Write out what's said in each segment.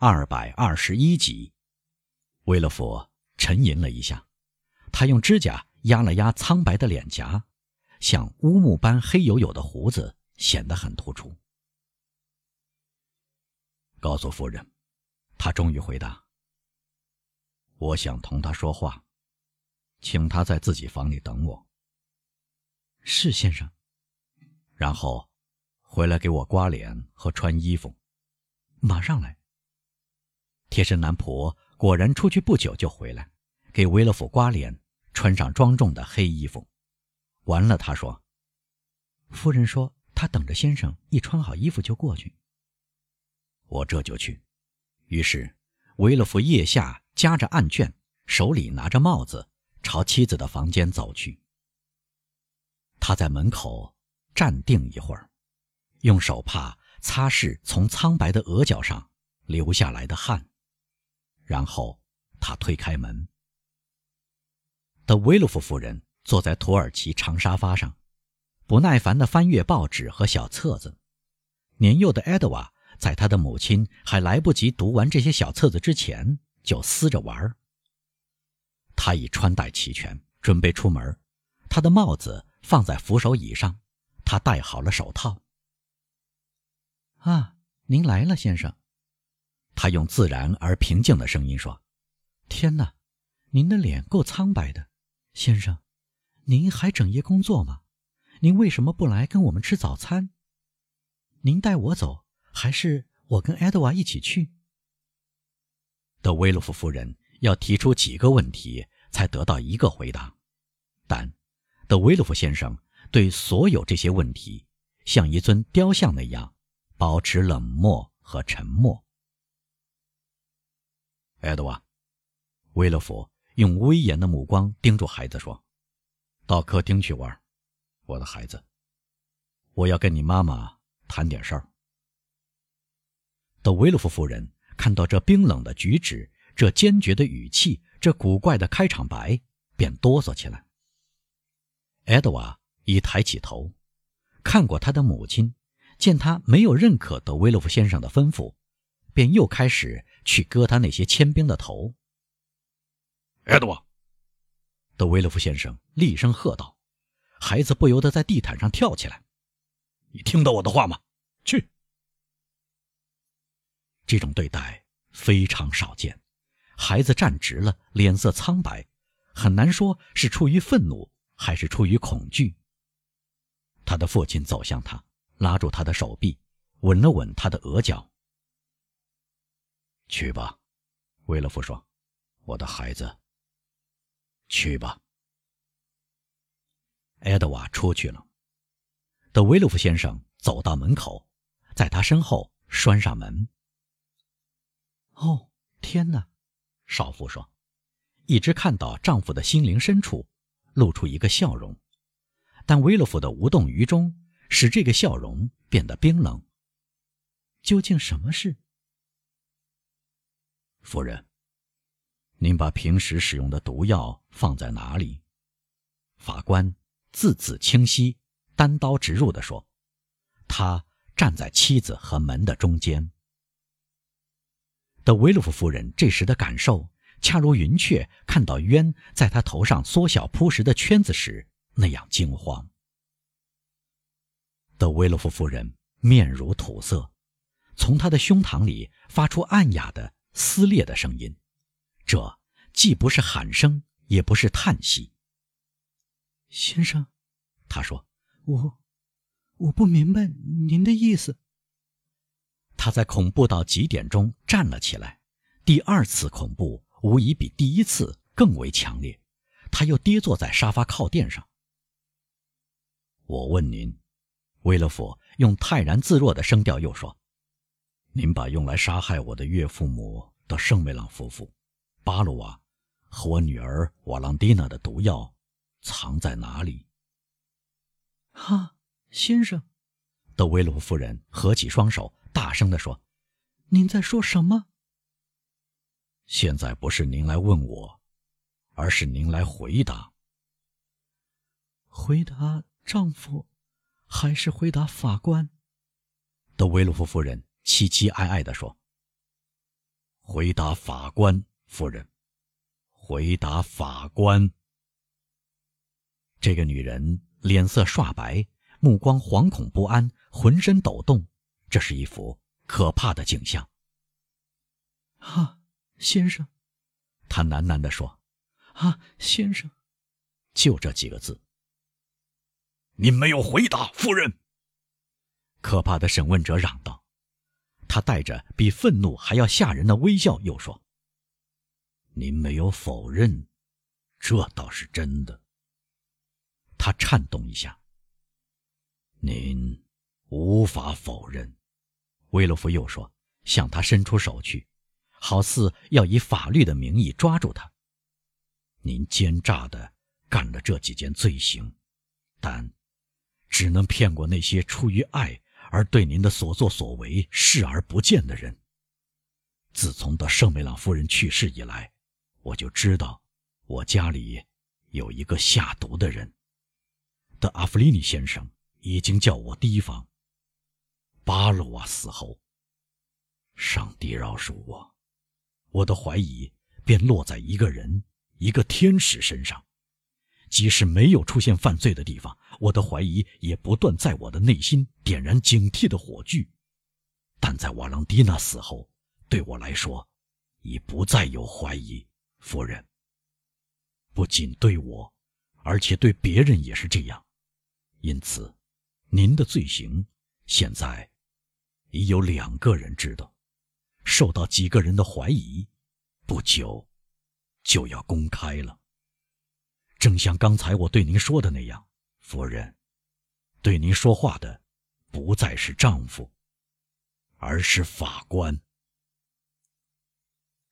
二百二十一集。威勒佛沉吟了一下，他用指甲压了压苍白的脸颊，像乌木般黑黝黝的胡子显得很突出。告诉夫人，他终于回答：“我想同他说话，请他在自己房里等我。”是先生。然后回来给我刮脸和穿衣服。马上来。贴身男仆果然出去不久就回来，给威勒府刮脸，穿上庄重的黑衣服。完了，他说：“夫人说她等着先生一穿好衣服就过去。”我这就去。于是，维勒夫腋下夹着案卷，手里拿着帽子，朝妻子的房间走去。他在门口站定一会儿，用手帕擦拭从苍白的额角上流下来的汗，然后他推开门。德维洛夫夫人坐在土耳其长沙发上，不耐烦地翻阅报纸和小册子。年幼的埃德瓦。在他的母亲还来不及读完这些小册子之前，就撕着玩。他已穿戴齐全，准备出门。他的帽子放在扶手椅上，他戴好了手套。啊，您来了，先生。他用自然而平静的声音说：“天哪，您的脸够苍白的，先生。您还整夜工作吗？您为什么不来跟我们吃早餐？您带我走。”还是我跟埃德瓦一起去。德威洛夫夫人要提出几个问题才得到一个回答，但德威洛夫先生对所有这些问题像一尊雕像那样保持冷漠和沉默。埃德瓦，威勒夫用威严的目光盯住孩子说：“到客厅去玩，我的孩子，我要跟你妈妈谈点事儿。”德维洛夫夫人看到这冰冷的举止，这坚决的语气，这古怪的开场白，便哆嗦起来。埃德瓦一抬起头，看过他的母亲，见他没有认可德维洛夫先生的吩咐，便又开始去割他那些千兵的头。埃德瓦，德维勒夫先生厉声喝道，孩子不由得在地毯上跳起来：“你听到我的话吗？去！”这种对待非常少见，孩子站直了，脸色苍白，很难说是出于愤怒还是出于恐惧。他的父亲走向他，拉住他的手臂，吻了吻他的额角。去吧，维勒夫说：“我的孩子，去吧。”埃德瓦出去了。德维勒夫先生走到门口，在他身后拴上门。哦，天哪！少妇说，一直看到丈夫的心灵深处露出一个笑容，但维勒夫的无动于衷使这个笑容变得冰冷。究竟什么事？夫人，您把平时使用的毒药放在哪里？法官字字清晰，单刀直入地说：“他站在妻子和门的中间。”德维洛夫夫人这时的感受，恰如云雀看到鸢在她头上缩小扑食的圈子时那样惊慌。德维洛夫夫人面如土色，从她的胸膛里发出暗哑的撕裂的声音，这既不是喊声，也不是叹息。先生，他说：“我，我不明白您的意思。”他在恐怖到极点中站了起来，第二次恐怖无疑比第一次更为强烈。他又跌坐在沙发靠垫上。我问您，威勒夫用泰然自若的声调又说：“您把用来杀害我的岳父母的圣梅朗夫妇，巴鲁瓦和我女儿瓦朗蒂娜的毒药藏在哪里？”哈，先生，德维罗夫人合起双手。大声地说：“您在说什么？现在不是您来问我，而是您来回答。回答丈夫，还是回答法官？”德维鲁夫夫人凄凄哀哀地说：“回答法官夫人，回答法官。这个女人脸色刷白，目光惶恐不安，浑身抖动，这是一幅可怕的景象。啊，先生，她喃喃地说：“啊，先生。”就这几个字。您没有回答，夫人。可怕的审问者嚷道。他带着比愤怒还要吓人的微笑，又说：“您没有否认，这倒是真的。”他颤动一下。您无法否认，威洛夫又说，向他伸出手去，好似要以法律的名义抓住他。您奸诈的干了这几件罪行，但只能骗过那些出于爱。而对您的所作所为视而不见的人，自从德圣梅朗夫人去世以来，我就知道，我家里有一个下毒的人。德阿弗利尼先生已经叫我提防。巴罗瓦死后，上帝饶恕我，我的怀疑便落在一个人，一个天使身上。即使没有出现犯罪的地方，我的怀疑也不断在我的内心点燃警惕的火炬。但在瓦朗蒂娜死后，对我来说，已不再有怀疑，夫人。不仅对我，而且对别人也是这样。因此，您的罪行现在已有两个人知道，受到几个人的怀疑，不久就要公开了。正像刚才我对您说的那样，夫人，对您说话的不再是丈夫，而是法官。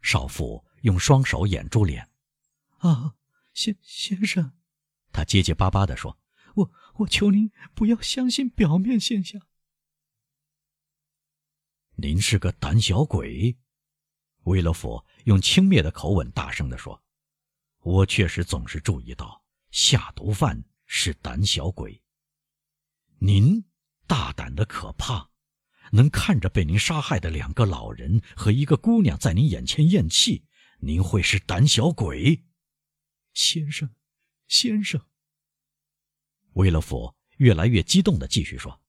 少妇用双手掩住脸，啊，先先生，他结结巴巴地说：“我我求您不要相信表面现象。”您是个胆小鬼，威勒佛用轻蔑的口吻大声地说。我确实总是注意到下毒犯是胆小鬼。您大胆的可怕，能看着被您杀害的两个老人和一个姑娘在您眼前咽气，您会是胆小鬼，先生，先生。威勒佛越来越激动的继续说。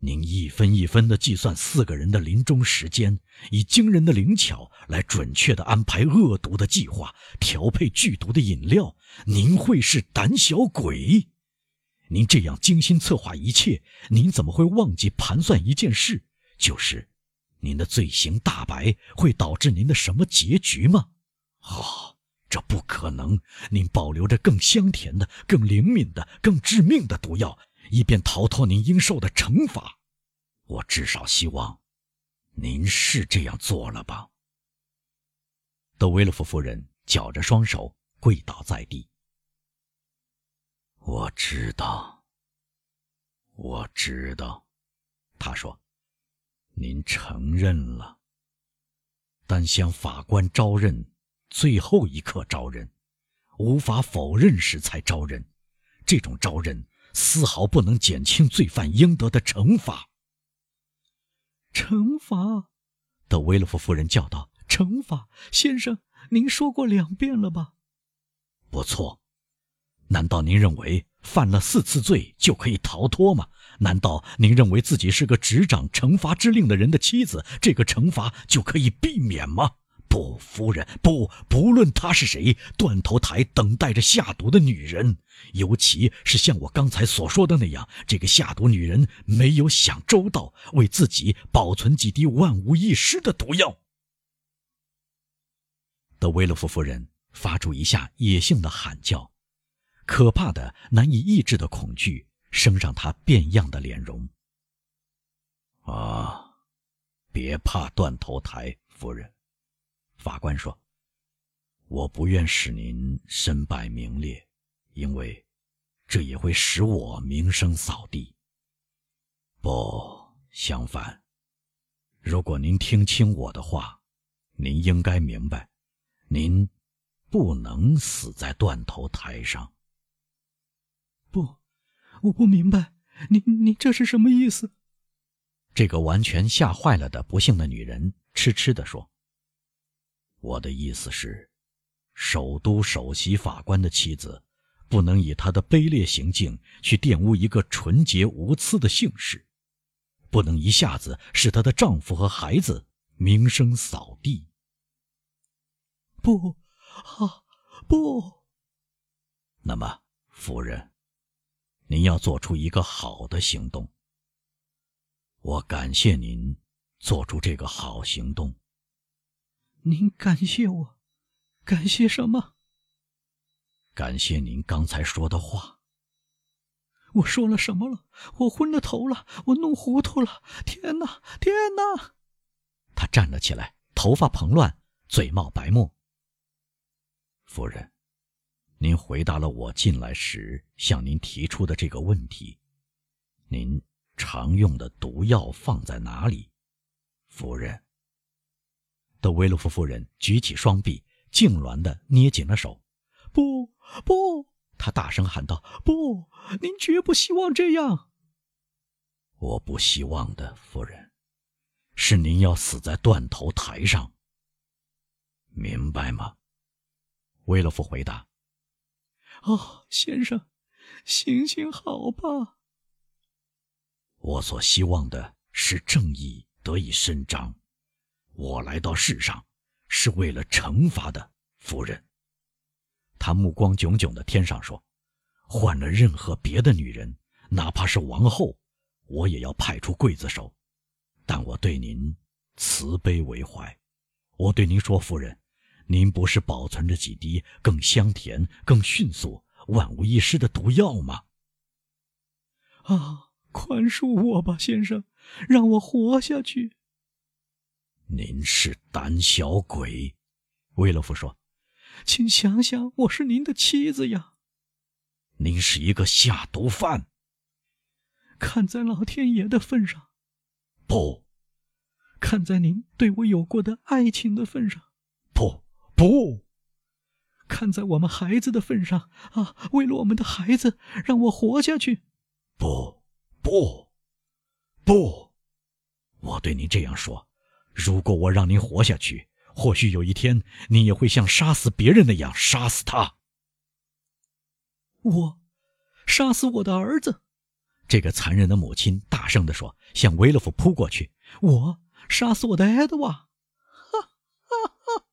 您一分一分地计算四个人的临终时间，以惊人的灵巧来准确地安排恶毒的计划，调配剧毒的饮料。您会是胆小鬼？您这样精心策划一切，您怎么会忘记盘算一件事？就是，您的罪行大白会导致您的什么结局吗？啊，这不可能！您保留着更香甜的、更灵敏的、更致命的毒药。以便逃脱您应受的惩罚，我至少希望，您是这样做了吧？德维勒夫夫人绞着双手跪倒在地。我知道，我知道，他说：“您承认了，但向法官招认，最后一刻招认，无法否认时才招认，这种招认。”丝毫不能减轻罪犯应得的惩罚。惩罚，德维勒夫夫人叫道：“惩罚，先生，您说过两遍了吧？”不错。难道您认为犯了四次罪就可以逃脱吗？难道您认为自己是个执掌惩罚之令的人的妻子，这个惩罚就可以避免吗？不，夫人，不，不论她是谁，断头台等待着下毒的女人，尤其是像我刚才所说的那样，这个下毒女人没有想周到，为自己保存几滴万无一失的毒药。德维勒夫夫人发出一下野性的喊叫，可怕的、难以抑制的恐惧升上她变样的脸容。啊，别怕断头台，夫人。法官说：“我不愿使您身败名裂，因为这也会使我名声扫地。不，相反，如果您听清我的话，您应该明白，您不能死在断头台上。不，我不明白，您您这是什么意思？”这个完全吓坏了的不幸的女人痴痴地说。我的意思是，首都首席法官的妻子，不能以她的卑劣行径去玷污一个纯洁无疵的姓氏，不能一下子使她的丈夫和孩子名声扫地。不，啊，不。那么，夫人，您要做出一个好的行动。我感谢您做出这个好行动。您感谢我，感谢什么？感谢您刚才说的话。我说了什么了？我昏了头了，我弄糊涂了。天哪，天哪！他站了起来，头发蓬乱，嘴冒白沫。夫人，您回答了我进来时向您提出的这个问题。您常用的毒药放在哪里，夫人？德维洛夫夫人举起双臂，痉挛的捏紧了手。不，不！她大声喊道：“不！您绝不希望这样。”我不希望的，夫人，是您要死在断头台上。明白吗？维洛夫回答。“哦，先生，行行好吧。”我所希望的是正义得以伸张。我来到世上，是为了惩罚的，夫人。他目光炯炯的天上说：“换了任何别的女人，哪怕是王后，我也要派出刽子手。但我对您慈悲为怀。我对您说，夫人，您不是保存着几滴更香甜、更迅速、万无一失的毒药吗？”啊，宽恕我吧，先生，让我活下去。您是胆小鬼，威勒夫说：“请想想，我是您的妻子呀。”您是一个下毒犯。看在老天爷的份上，不；看在您对我有过的爱情的份上，不不；看在我们孩子的份上啊，为了我们的孩子，让我活下去。不不不！我对您这样说。如果我让您活下去，或许有一天你也会像杀死别人那样杀死他。我，杀死我的儿子！这个残忍的母亲大声地说，向维勒夫扑过去。我杀死我的爱德瓦！哈哈哈！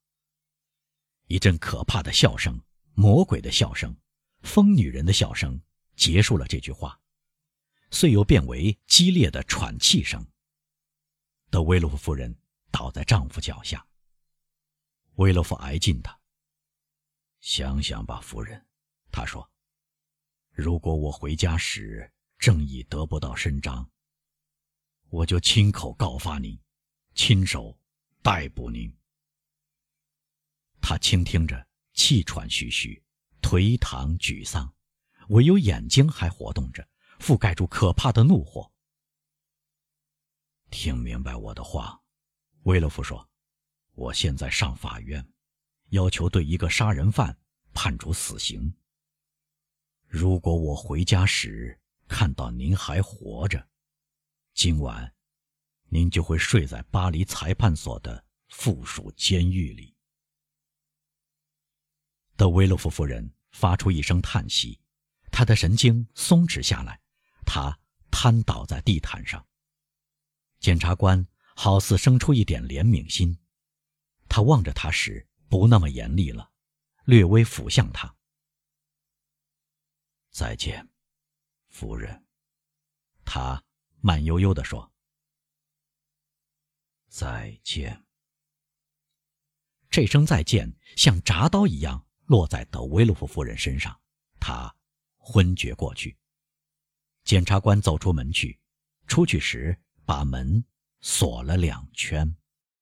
一阵可怕的笑声，魔鬼的笑声，疯女人的笑声，结束了这句话，遂又变为激烈的喘气声。德维洛夫夫人。倒在丈夫脚下。维勒夫挨近他。想想吧，夫人，他说：“如果我回家时正义得不到伸张，我就亲口告发您，亲手逮捕您。”他倾听着，气喘吁吁，颓唐沮丧，唯有眼睛还活动着，覆盖住可怕的怒火。听明白我的话。威勒夫说：“我现在上法院，要求对一个杀人犯判处死刑。如果我回家时看到您还活着，今晚您就会睡在巴黎裁判所的附属监狱里。”德维洛夫夫人发出一声叹息，她的神经松弛下来，她瘫倒在地毯上。检察官。好似生出一点怜悯心，他望着他时不那么严厉了，略微俯向他。再见，夫人，他慢悠悠地说。再见。这声再见像铡刀一样落在德维洛夫夫人身上，她昏厥过去。检察官走出门去，出去时把门。锁了两圈。